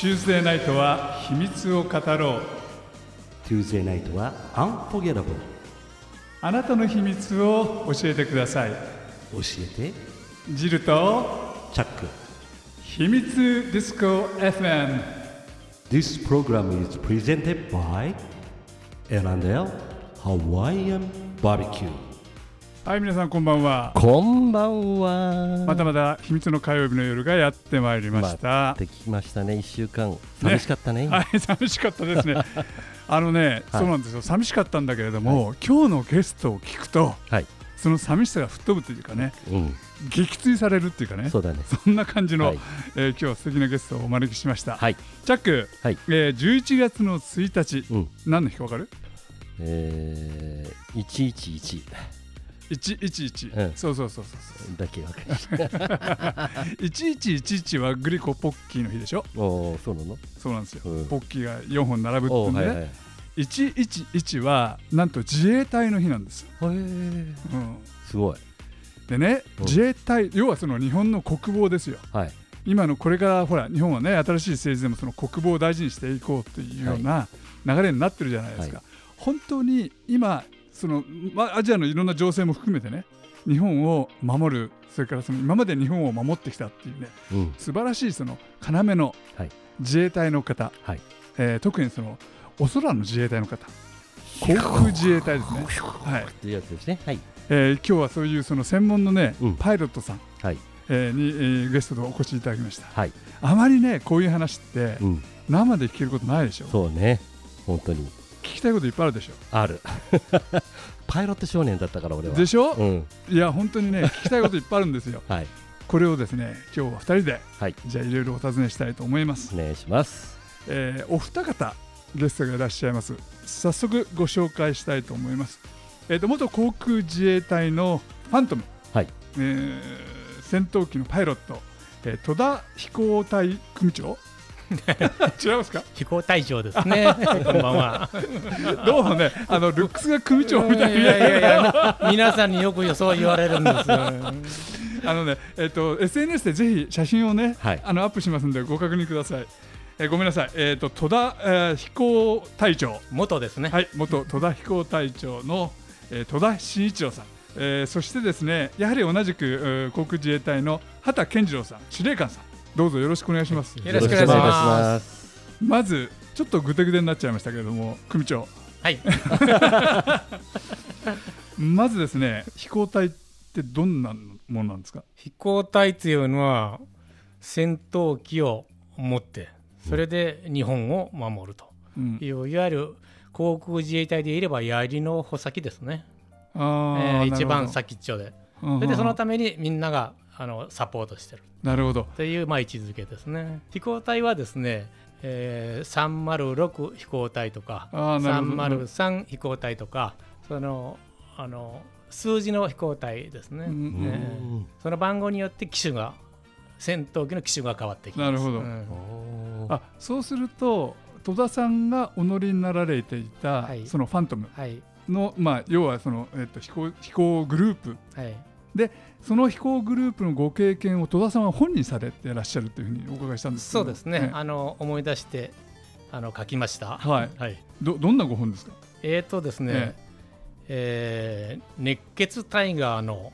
Tuesday ナイトは秘密を語ろう Tuesday ナイトは Unforgettable あなたの秘密を教えてください教えてジルとチャック秘密ディスコ FM This program is presented by L&L Hawaiian Barbecue はい皆さんこんばんはこんばんは。またまた秘密の火曜日の夜がやってまいりました、できましたね、一週間。寂しかったね。はい寂しかったですねあのね、はいそうなんですよ寂しかったんだけれども、今日のゲストを聞くとはい。その寂しさが吹っ飛ぶというかねうん。撃墜されるっていうかねそうだね。そんな感じの、はいえー今日は素敵なゲストをお招きしました、はい。チャック、はいえー11月の1日、うん。何の日か分かる？えー、111 111、うん。そうそうそうそうだけわかりました。1111はグリコポッキーの日でしょ？おーそうなの？そうなんですよ、うん。ポッキーが4本並ぶっていうんでね、はいはい。111はなんと自衛隊の日なんです、へー。うん、すごい。でねうん。自衛隊要はその日本の国防ですよ。はい。今のこれからほら日本はね新しい政治でもその国防を大事にしていこうというような流れになってるじゃないですか、は本当に今その、まあ、アジアのいろんな情勢も含めてね日本を守るそれからその今まで日本を守ってきたっていうねうん。素晴らしいその要のはい自衛隊の方、はい。えー特にそのお空の自衛隊の方航空自衛隊ですね、はいっていうやつですね。はい。えー今日はそういうその専門のね、うんパイロットさん、はい。えーに、えーゲストでお越しいただきましたはい。あまりねこういう話ってうん。生で聞けることないでしょそうね。本当に。聞きたいこといっぱいあるでしょある。パイロット少年だったから、俺は。でしょ、うん。いや本当にね聞きたいこといっぱいあるんですよ はい。これをですね今日は2人で、はいじゃあいろいろお尋ねしたいと思いますお、願いします。えーお二方ゲストがいらっしゃいます早速ご紹介したいと思いますえーと元航空自衛隊のファントム、はいえー戦闘機のパイロット、えー戸田飛行隊組長 違いますか？飛行隊長ですね。こんばんは。どうもねあのルックスが組長みたいいやいやいや、皆さんによくそう言われるんですよ。あのね、えっ、と SNS でぜひ写真をね、はいあのアップしますんでご確認ください。えーごめんなさい。えっ、と戸田、えー飛行隊長、元ですね。はい、元戸田飛行隊長の、えー戸田慎一郎さん。えーそしてですね、やはり同じく、えー航空自衛隊の畑健次郎さん、司令官さん、どうぞよろしくお願いします。よろしくお願いします。す。まずちょっとぐてぐてになっちゃいましたけれども、組長、はい。まずですね、飛行隊ってどんなものなんですか？飛行隊というのは戦闘機を持って、それで日本を守るとうんいう、いわゆる航空自衛隊でいれば槍の穂先ですね。あえーー一番先っちょで。ほどそれでそのためにみんながあのサポートしてる。なるほど。というまあ位置づけですね。飛行隊はですね、えー306飛行隊とかあーなるほど。303飛行隊とかそのあの数字の飛行隊ですね、うんえ。ーその番号によって機種が戦闘機の機種が変わってきます。なるほど。うん。あそうすると戸田さんがお乗りになられていた、はい。そのファントムはい。の、まあ、要はその、えっと、飛行飛行グループはいその飛行グループのご経験を戸田さんは本にされてらっしゃるというふうにお伺いしたんですそうですね、えあの思い出してあの書きました。はい。はい、どどんなご本ですか？えーとですね、えー熱血タイガーの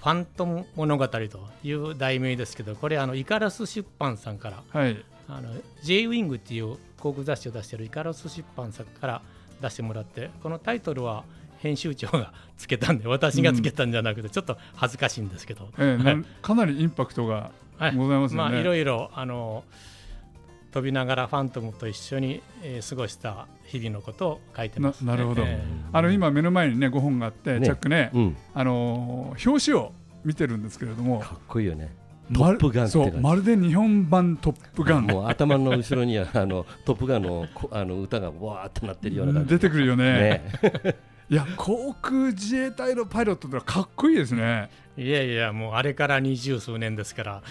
ファントム物語という題名ですけど、これあのイカラス出版さんからはい。あの J ウィングっていう航空雑誌を出しているイカラス出版さんから出してもらって、このタイトルは編集長がつけたんで、私がつけたんじゃなくて、ちょっと恥ずかしいんですけど、ええなかなりインパクトがはいございますよね。まあいろいろあの飛びながらファントムと一緒に、えー過ごした日々のことを書いてます、ななるほどえあの今目の前にね5本があって、ねチャックね、うん。あのー表紙を見てるんですけれどもかっこいいよね。まるトップガンってそ感じうまるで日本版トップガンもう頭の後ろにはあのトップガンのこあの歌がわーっとなってるような感じ。出てくるよねね。いや航空自衛隊のパイロットってのはかっこいいですね。いやいや、もうあれから二十数年ですから、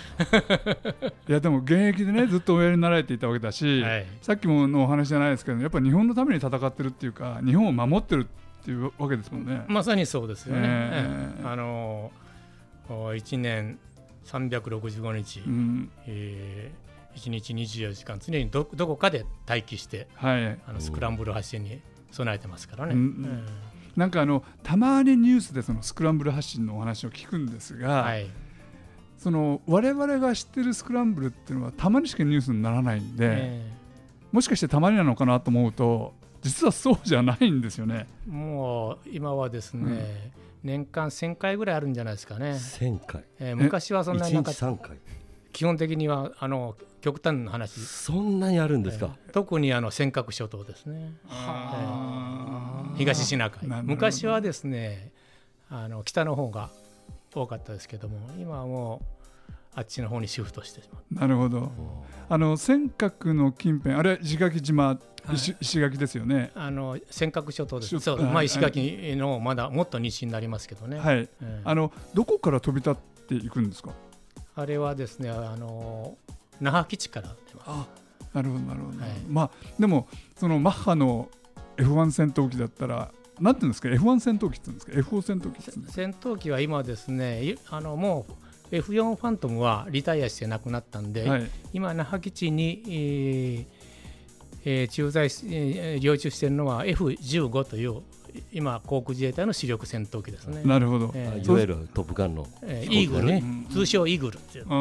いやでも現役でねずっとおやりになられていたわけだし、はい。さっきものお話じゃないですけどやっぱ日本のために戦ってるっていうか日本を守ってるっていうわけですもんね。まさにそうですよね。ええ。ええ。あの1年365日、うん。えー1日24時間常にどどこかで待機してはい。あのスクランブル発進に備えてますからね。うんうん。なんかあのたまにニュースでそのスクランブル発信のお話を聞くんですが、はい。その我々が知ってるスクランブルっていうのはたまにしかニュースにならないんで、えもしかしてたまになのかなと思うと実はそうじゃないんですよね。えもう今はですね、年間1000回ぐらいあるんじゃないですかね。1000回。えー昔はそんな1日になかった3回。基本的にはあの極端な話、そんなにあるんですか、えー特にあの尖閣諸島ですね。あ。ー東シナ海。昔はですねあの北の方が多かったですけども今はもうあっちの方にシフトしてしまう。なるほど。あの尖閣の近辺あれ石垣島、石石垣ですよね？あの尖閣諸島です。諸そう、はい。まあ、石垣のまだもっと西になりますけどね、はい。ええ。あのどこから飛び立っていくんですか？あれはですねあの那覇基地から出ますあ、なるほどなるほど。はいまあでもそのマッハの F1 戦闘機だったらなんていうんですか？F1 戦闘機って言うんですか？F4 戦闘機って言うんですか？戦闘機は今ですねいあのもう F4 ファントムはリタイアしてなくなったんで、はい。今那覇基地に、えーえー駐在し、えー領駐しているのは F15 という今航空自衛隊の主力戦闘機ですね。なるほど。えーいわゆるトップガンのえイーグル、ねうん通称イーグルっていうう、ー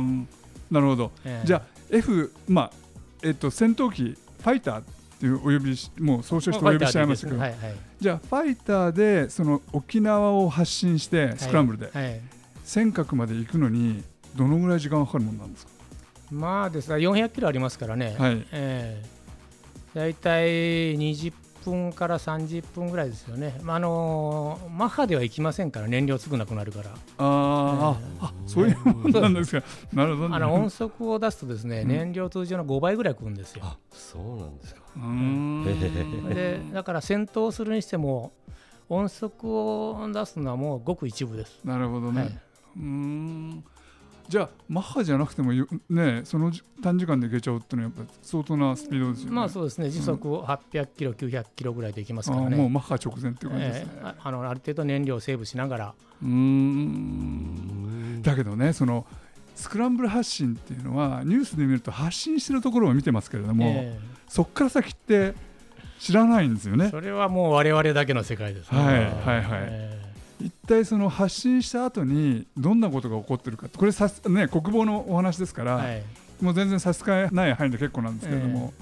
ん。なるほど。えーじゃあ F まあえっと戦闘機ファイターっていうお呼びしもう総称してお呼びしちゃいましたけど、はいはい。じゃあファイターでその沖縄を発進してスクランブルで、はい。尖閣まで行くのにどのぐらい時間がかかるものなんですか？まあですね400キロありますからね、はい。えー、大体20分から30分ぐらいですよね、まああのーマッハでは行きませんから、燃料少なくなるから、あー、ああそういうものなんですか。なるほど。あの音速を出すとですね、うん燃料通常の5倍ぐらい食うんですよ。あそうなんですかうーんでだから戦闘するにしても、音速を出すのはもうごく一部です。なるほどね。はいうーん。じゃあマッハじゃなくてもよねそのじ短時間で行けちゃうっていうのはやっぱ相当なスピードですよね。まあそうですね、時速800キロ、900キロぐらいで行きますからね。もうマッハ直前っていう感じですね。えーああのある程度燃料をセーブしながら、うーんだけどねそのスクランブル発信っていうのはニュースで見ると発信してるところを見てますけれども、えそこから先って知らないんですよね。ーそれはもう我々だけの世界ですね。はいはいはいえ一体その発信した後にどんなことが起こってるかこれさす、ね、国防のお話ですから、ーはい。もう全然差し支えない範囲で結構なんですけれども、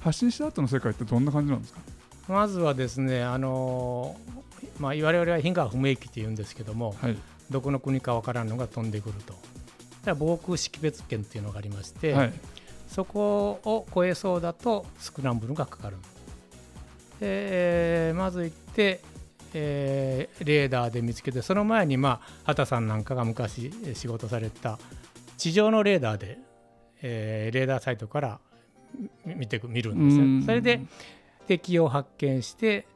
発信した後の世界ってどんな感じなんですか？まずはですね、あのーまあ、我々は非我不明機というんですけども、はい。どこの国かわからんのが飛んでくると。防空識別圏っていうのがありまして、はい。そこを越えそうだとスクランブルがかかる。でえーまず行って、えーレーダーで見つけて、その前に、まあ、畑さんなんかが昔えー仕事された地上のレーダーで、えーレーダーサイトからみ見てく見るんですうんよ。それで敵を発見して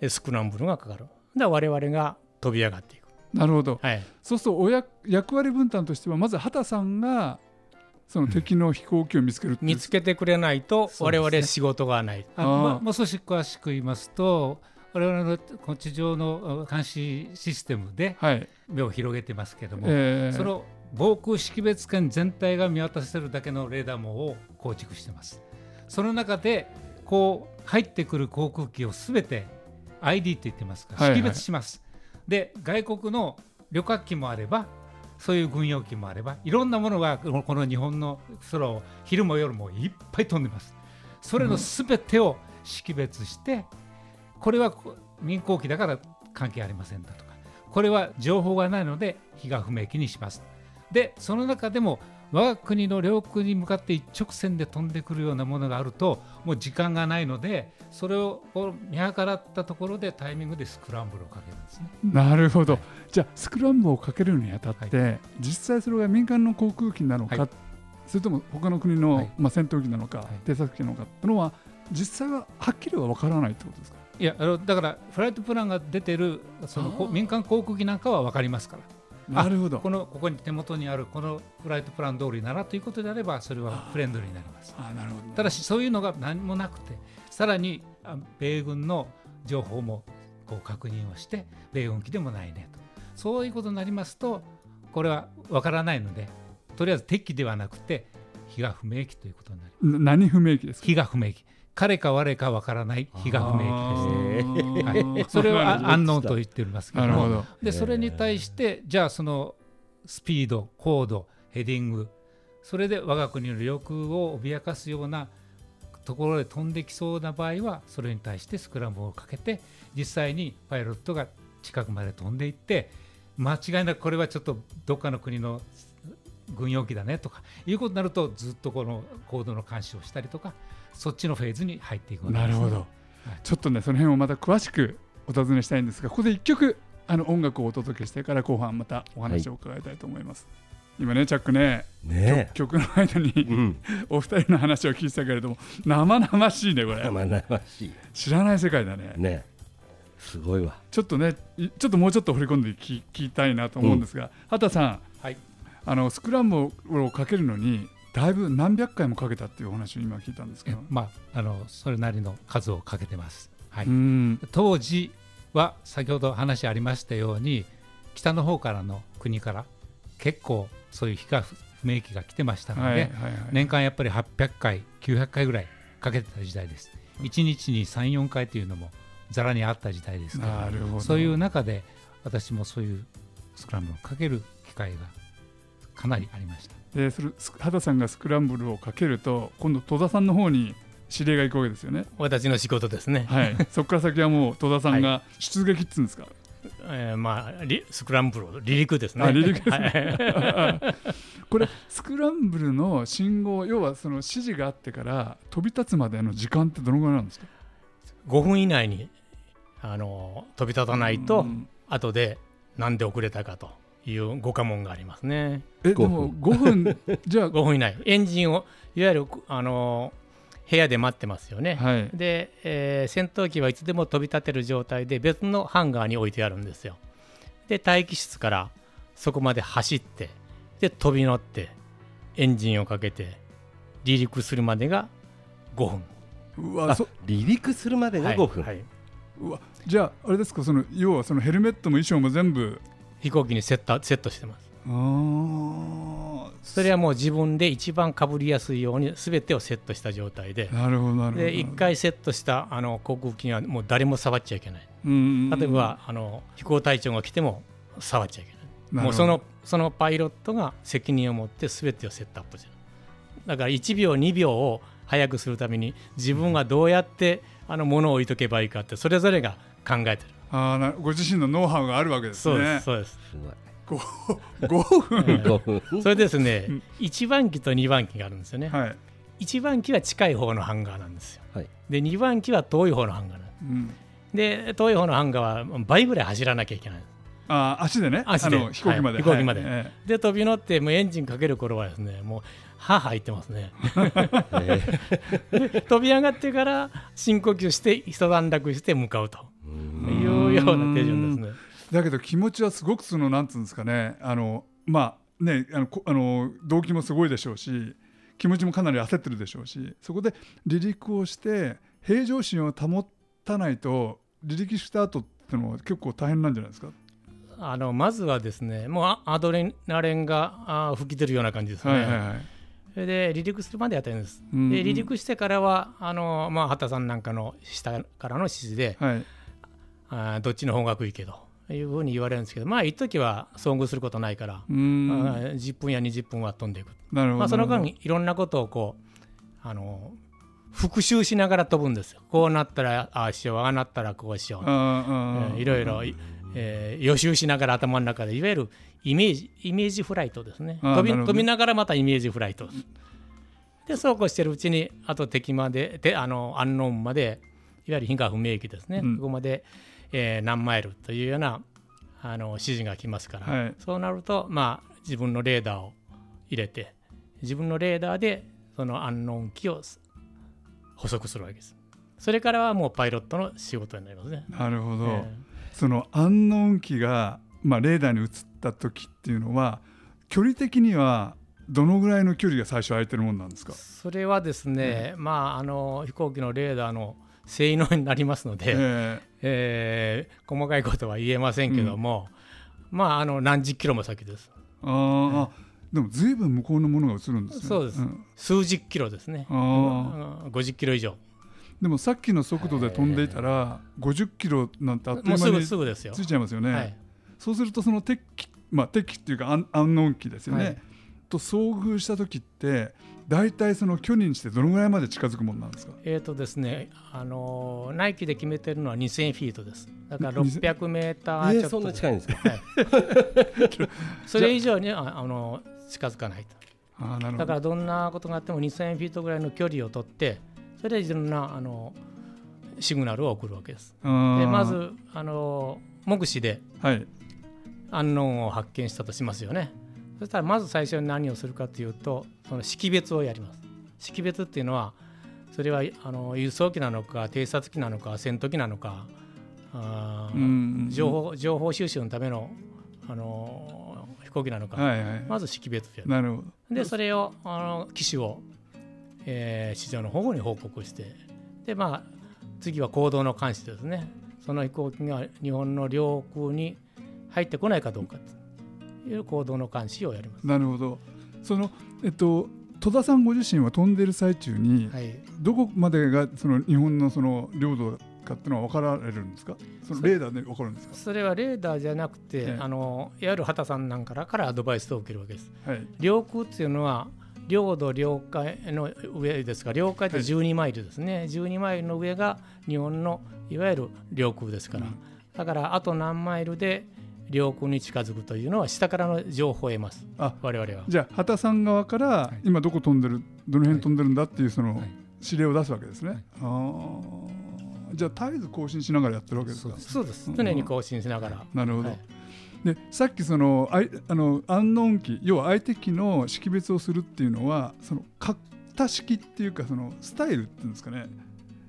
えースクランブルがかかる。で我々が飛び上がっていく。なるほどはい、そうするとおや役割分担としてはまず畑さんがその敵の飛行機を見つける見つけてくれないと我々仕事がない。ああーももう少し詳しく言いますと我々のこの地上のあ監視システムではい、目を広げてますけども、えーその防空識別圏全体が見渡せるだけのレーダー網を構築してます。その中でこう入ってくる航空機をすべて ID って言ってますからはいはい。識別します、で外国の旅客機もあればそういう軍用機もあればいろんなものがこの日本の空を昼も夜もいっぱい飛んでます。それのすべてを識別して、これはこ民航機だから関係ありませんだとかこれは情報がないので非が不明機にします。でその中でも我が国の領空に向かって一直線で飛んでくるようなものがあるともう時間がないのでそれを見計らったところでタイミングでスクランブルをかけるんですね。なるほど、じゃあスクランブルをかけるにあたって、実際それが民間の航空機なのか、はい。それとも他の国の、はい。まあ、戦闘機なのか、はい。偵察機なのかっていうのは実際ははっきりは分からないってことですか？いやあのだからフライトプランが出てるその民間航空機なんかは分かりますから。あなるほど。このここに手元にあるこのフライトプラン通りならということであればそれはフレンドリーになります。あなるほど。ただしそういうのが何もなくてさらにあ米軍の情報もこう確認をして米軍機でもないねと。そういうことになりますとこれは分からないのでとりあえず敵機ではなくて非が不明機ということになります。な何不明機ですか？非が不明機彼か我かわからない非が不明機ですはい、それをあ安納と言っておりますけども。なるほど。でそれに対してじゃあそのスピード高度ヘディングそれで我が国の領空を脅かすようなところで飛んできそうな場合はそれに対してスクランブルをかけて実際にパイロットが近くまで飛んでいって間違いなくこれはちょっとどっかの国の軍用機だねとかいうことになるとずっとこの高度の監視をしたりとかそっちのフェーズに入っていくわけですね。なるほど、ちょっとねその辺をまた詳しくお尋ねしたいんですがここで一曲あの音楽をお届けしてから後半またお話を伺いたいと思います、今ねチャックねね曲の間にえ。うん。お二人の話を聞いてたけれども生々しいねこれ。生々しい。知らない世界だね。ね。え。すごいわ。ちょっとねいちょっともうちょっと掘り込んで聞聞きたいなと思うんですが、畑さん。はい。あのスクランブルをかけるのにだいぶ何百回もかけたっていうお話を今聞いたんですけど、まああのそれなりの数をかけてます。はい、うん。当時は先ほど話ありましたように北の方からの国から結構そういう非が不明機が来てましたので、年間やっぱり800回900回ぐらいかけてた時代です。1日に34回というのもざらにあった時代ですからなるほど。そういう中で私もそういうスクランブルをかける機会がかなりありました。でそれす畑さんがスクランブルをかけると今度戸田さんの方に指令が行くわけですよね。私の仕事ですね、はい。そこから先はもう戸田さんが出撃っつうんですか、えーまあ、リスクランブル離陸ですね。あ離陸ですはい。これスクランブルの信号要はその指示があってから飛び立つまでの時間ってどのぐらいなんですか？5分以内にあの飛び立たないと、うん。後でなんで遅れたかというご家問がありますね。えでも5分 じゃあ。5分以内エンジンをいわゆるあの部屋で待ってますよね、はい。で、えー戦闘機はいつでも飛び立てる状態で別のハンガーに置いてあるんですよ。で待機室からそこまで走ってで飛び乗ってエンジンをかけて離陸するまでが5分あうわそ。離陸するまでが5分。はいはい。うわじゃああれですかその要はそのヘルメットも衣装も全部飛行機にセットセットしてます。それはもう自分で一番かぶりやすいように全てをセットした状態で。なるほどなるほど。で1回セットしたあの航空機にはもう誰も触っちゃいけない。うん例えばあの飛行隊長が来ても触っちゃいけないもうそのそのパイロットが責任を持って全てをセットアップする。だから1秒2秒を早くするために自分がどうやってあの物を置いとけばいいかってそれぞれが考えてるあご自身のノウハウがあるわけですそうでねすそうです。すごい。5分5分。それですね1番機と2番機があるんですよね。はい、1番機は近い方のハンガーなんですよ。はい。で2番機は遠い方のハンガーなんですうん、で遠い方のハンガーは倍ぐらい走らなきゃいけない。あー足でね。足で。あの飛行機まで、はい飛行機まで。はいえで飛び乗ってもうエンジンかける頃はですねもう歯入ってますね。飛び上がってから深呼吸して一段落して向かうとような手順ですねえだけど気持ちはすごくそのなんつうんですかね。あのまあねあのこあの動機もすごいでしょうし気持ちもかなり焦ってるでしょうしそこで離陸をして平常心を保たないと離陸した後ってのは結構大変なんじゃないですか、あのまずはですねもうあアドレナリンがあ吹き出るような感じですね、はいはいはい。それで離陸するまでやってるんです、うんうん。で離陸してからはあの、まあ、畑さんなんかの下からの指示ではいあどっちの方がいいけどいうふうに言われるんですけどまあ一時は遭遇することないから、うーん。あ10分や20分は飛んでいく、なるほど、まあ、その間なるいろんなことをこうあの復習しながら飛ぶんですよ。こうなったらああしようああなったらこうしよう。えーいろいろ、えー予習しながら頭の中でいわゆるイメージイメージフライトですね。飛び飛びながらまたイメージフライトでそうこうしてるうちにあと敵までであのアンノーンまでいわゆる非が不明機ですね、うん。ここまで、えー何マイルというようなあの指示が来ますから、はい。そうなると、まあ、自分のレーダーを入れて自分のレーダーでそのアンノーン機を捕捉するわけです。それからはもうパイロットの仕事になりますね。なるほど、えそのアンノーン機が、まあ、レーダーに映った時っていうのは距離的にはどのぐらいの距離が最初空いてるもんなんですか、それはですね、まああの飛行機のレーダーの性能になりますので、ええ。ー細かいことは言えませんけども、まああの何十キロも先です。ーあーあでもずいぶん向こうのものが映るんですね。そうです。ん。数十キロですね、あうん50キロ以上、でもさっきの速度で飛んでいたら50キロなんてあっといもうすぐう間にすぐですよ。ついちゃいますよね、はい。そうするとその敵機まあ敵機っていうか安安納機ですよね、はい。と遭遇した時って大体その距離にしてどのぐらいまで近づくもんなんですか？えーとですね、あのーナイキで決めてるのは2000フィートです。だから2000 600メータえー、ーちょっとそんな近いんですか？それ以上にああの近づかないと。あーなるほどだからどんなことがあっても2000フィートぐらいの距離を取って、それでいろんなあのシグナルを送るわけです。でまずあの目視ではいアンノーンを発見したとしますよね。そしたらまず最初に何をするかというと、その識別をやります。識別っていうのは、それはあの輸送機なのか、偵察機なのか、戦闘機なのか、あーうん情報情報収集のためのあの飛行機なのか、はいはいまず識別をやる。なるほどで、それをあの機種を、えー市場の方に報告して、で、まあ、次は行動の監視ですね。その飛行機が日本の領空に入ってこないかどうかという行動の監視をやります。なるほど。そのえっと戸田さんご自身は飛んでる最中に、はい、どこまでがその日本のその領土かっていうのは分かられるんですか？そのレーダーで分かるんですか？それはレーダーじゃなくて、ええ。あのいわゆる畑さんなんからからアドバイスを受けるわけです。はい。領空っていうのは領土領海の上ですが領海って12マイルですね、12マイルの上が日本のいわゆる領空ですから、うん。だからあと何マイルで領空に近づくというのは下からの情報を得ます。あ我々は。じゃあ畑さん側から今どこ飛んでるどの辺飛んでるんだっていうそのはい。指令を出すわけですね、はい。ああじゃあ絶えず更新しながらやってるわけですか？そうです。うん。常に更新しながら、なるほど、はい。でさっきそのあいあのアンノーン機要は相手機の識別をするっていうのはその型式っていうかそのスタイルっていうんですかね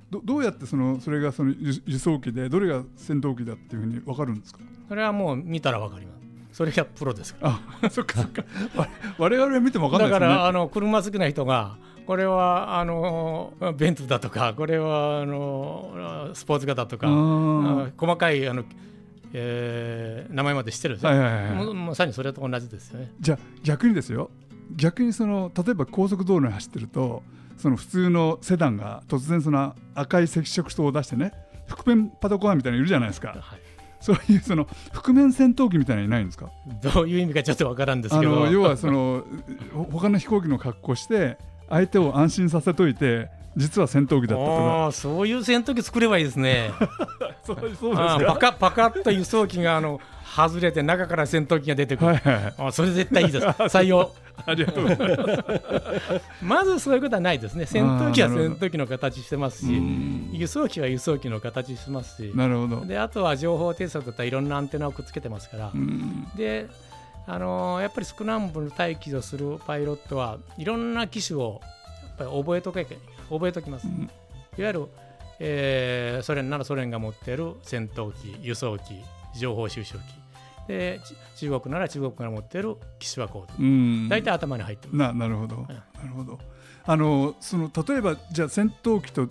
どどうやってそのそれがその輸輸送機でどれが戦闘機だっていうふうに分かるんですか？それはもう見たら分かります。それがプロですから。あそっかそっか。わ 我々は見ても分かんないですよね。だからあの車好きな人がこれはあのベンツだとかこれはあのスポーツ型とか細かいあの、えー名前まで知ってるんですよ、はいはいはいまさにそれと同じですよね。じゃあ逆にですよ。逆にその例えば高速道路に走ってるとその普通のセダンが突然その赤い赤色灯を出してね覆面パトカーみたいなのいるじゃないですか。はい。そういうその覆面戦闘機みたいなのいないんですか？どういう意味かちょっとわからんですあけど。の要はその ほ他の飛行機の格好して相手を安心させといて実は戦闘機だったとか。そういう戦闘機作ればいいですね。そうそうですか？パカパカッと輸送機があの外れて中から戦闘機が出てくる。はいはいそれ絶対いいです。採用。ありがとうございますまずそういうことはないですね。戦闘機は戦闘機の形してますうし、ん輸送機は輸送機の形してますし、なるほどであとは情報偵察だったらいろんなアンテナをくっつけてますからう、んであのーやっぱりスクランブル待機をするパイロットはいろんな機種をやっぱり覚えとけ覚えときます。うんいわゆる、えーソ連ならソ連が持っている戦闘機、輸送機、情報収集機。でち中国なら中国が持っている機種はこううん。大体頭に入ってます。ななるほど、なるほど。あのその例えばじゃあ戦闘機と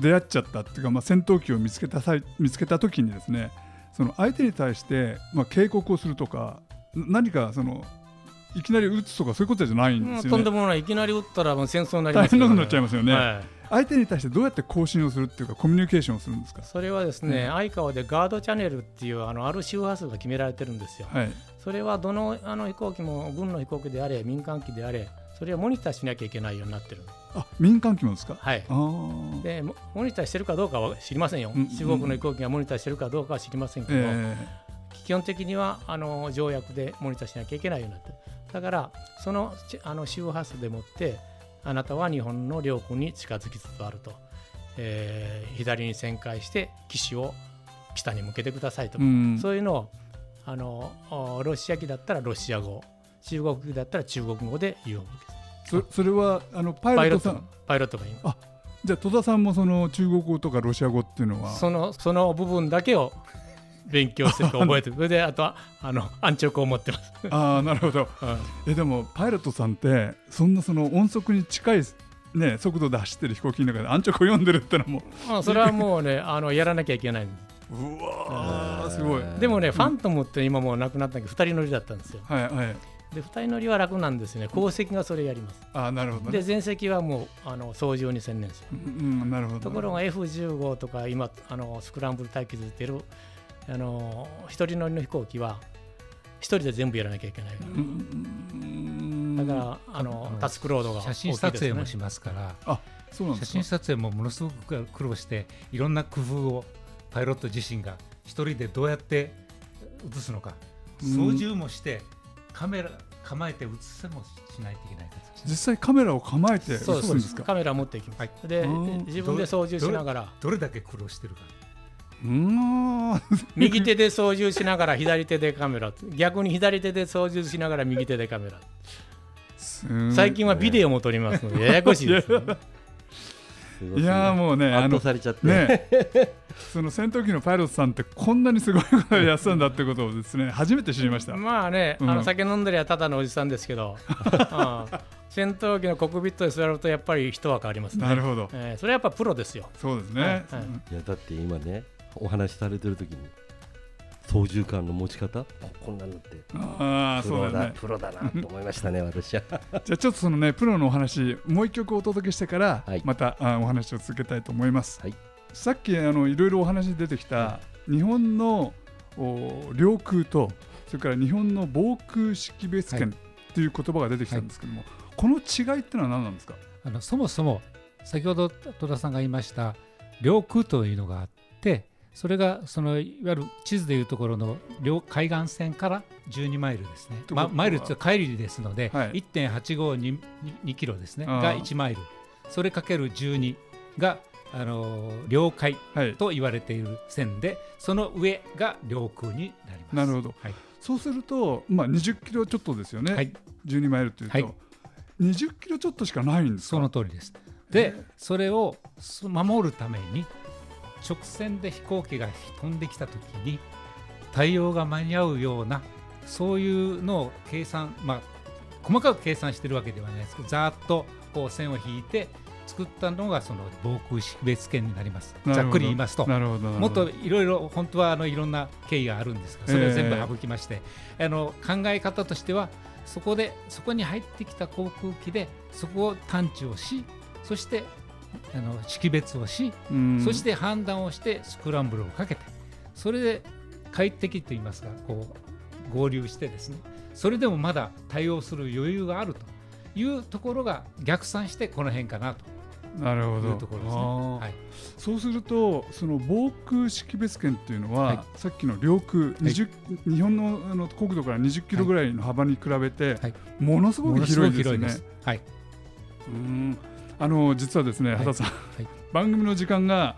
出会っちゃったっていうか、まあ、戦闘機を見つけた際見つけた時にですねその相手に対して、まあ、警告をするとかな何かそのいきなり撃つとかそういうことじゃないんですよね。とんでもない、いきなり撃ったらもう戦争になりますよ大変なことになっちゃいますよね、はい相手に対してどうやって交信をするっていうかコミュニケーションをするんですか？それはですね、うん相川でガードチャンネルっていうあのある周波数が決められてるんですよ。はい、それはどのあの飛行機も軍の飛行機であれ民間機であれそれをモニターしなきゃいけないようになってるあ民間機もですか？はい。でモモニターしてるかどうかは知りませんよ、うん。うん中国の飛行機がモニターしてるかどうかは知りませんけど、え。基本的にはあの条約でモニターしなきゃいけないようになってる。だからそのちあの周波数でもってあなたは日本の領空に近づきつつあると、えー左に旋回して機種を北に向けてくださいと。ーうん。そういうのをあのおロシア機だったらロシア語中国機だったら中国語で言うわけです。そそれはあのパイロットさん。パイロットが言います。じゃあ戸田さんもその中国語とかロシア語っていうのは？そのその部分だけを勉強してるか覚えてる。それであとはあの安直を持ってます、ああなるほど。うんえでもパイロットさんってそんなその音速に近い、ね、速度で走ってる飛行機の中で安直を読んでるってのも。まあ、それはもうね あのやらなきゃいけないんでうわーすごい。すでもね、ファントムって今もうなくなったけど2人乗りだったんですよ。はいはい。で2人乗りは楽なんですね。後席がそれやります。あなるほどね。で前席はもうあの操縦に専念する。うんうんなるほどところが F15 とか今あのスクランブル待機で出てるあの一人乗りの飛行機は一人で全部やらなきゃいけないかうん。らだからあのあのタスクロードが大きい写真ですね撮影もしますから、写そうなんですか。真撮影もものすごく苦労していろんな工夫をパイロット自身が一人でどうやって映すのか。うん。操縦もしてカメラ構えて映せもしないといけない形実際カメラを構えて映すそうでんです。すかカメラ持っていきます、はい。でうん自分で操縦しながら。どれだけ苦労してるか右手で操縦しながら左手でカメラ。逆に左手で操縦しながら右手でカメラ。最近はビデオも撮りますのでややこしいです、ね、い。いやーもうねあ圧の倒されちゃって、ね。その戦闘機のパイロットさんってこんなにすごいことをやってたんだってことをですね初めて知りました。まあね、うん。あの酒飲んでりゃただのおじさんですけど、あ あ戦闘機のコックピットで座るとやっぱり人は変わりますね。なるほど、えーそれはやっぱプロですよ。そうですね。はいはい。うんいやだって今ねお話しされてる時に操縦桿の持ち方？こんなのってああプロそうだね。だプロだなと思いましたね私は じゃあちょっとそのねプロのお話もう一曲お届けしてから、はいまたあお話を続けたいと思います。はいさっきあのいろいろお話に出てきた日本のお領空とそれから日本の防空識別圏っていう言葉が出てきたんですけども、この違いってのは何なんですか？あのそもそも先ほど戸田さんが言いました領空というのがあってそれがそのいわゆる地図でいうところの両海岸線から12マイルですね。まマイルって帰りですので、はい。1.852キロですね。が1マイル。それかける12があのー領海はい。と言われている線でその上が領空になります。なるほど。はい。そうするとまあ20キロちょっとですよね。はい。12マイルというと、はい。20キロちょっとしかないんですか？その通りです。で、それをそ守るために直線で飛行機が飛んできたときに対応が間に合うようなそういうのを計算、まあ、細かく計算してるわけではないですけどざーっとこう線を引いて作ったのがその防空識別圏になります。ざっくり言いますと。もっといろいろ本当はあのいろんな経緯があるんですがそれを全部省きまして、あの考え方としてはそこでそこに入ってきた航空機でそこを探知をしそしてあの識別をし、うん。そして判断をしてスクランブルをかけてそれで快適といいますかこう合流してですねそれでもまだ対応する余裕があるというところが逆算してこの辺かなと。なるほど。いうところですね。はい。そうするとその防空識別圏っていうのは、はい。さっきの領空、20日本のあの国土から20キロぐらいの幅に比べて、はい。ものすごく広いですよね。はい。うんあの実はですね、はい。畑さん、い。番組の時間が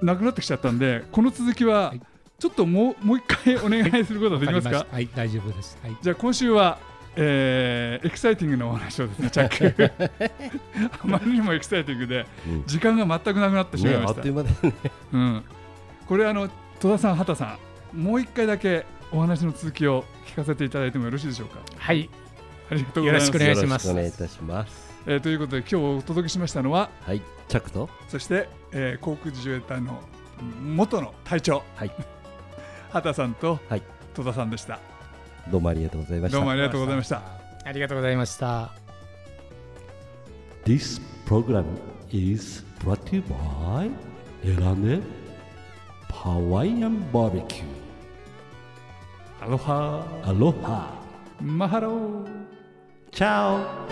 なくなってきちゃったんでこの続きははい。ちょっともうもう一回お願いすることはできますか、はい、大丈夫です。はい。じゃあ今週は、えーエキサイティングなお話をですね、チャック。あまりにもエキサイティングで、うん。時間が全くなくなってしまいました。ねあっという間だよね。うん、これあの戸田さん、畑さん、もう一回だけお話の続きを聞かせていただいてもよろしいでしょうか？はい、ありがとうございます。よろしくお願いします。よろしくお願いいたしますえーということで今日お届けしましたのは、はいチャックとそして、えー航空自衛隊の元の隊長、はい 畑さんとはい戸田さんでした。どうもありがとうございましたどうもありがとうございました。ありがとうございました。This program is brought to you by Elane Hawaiian Barbecue. アロハ Aloha. マハロー Ciao.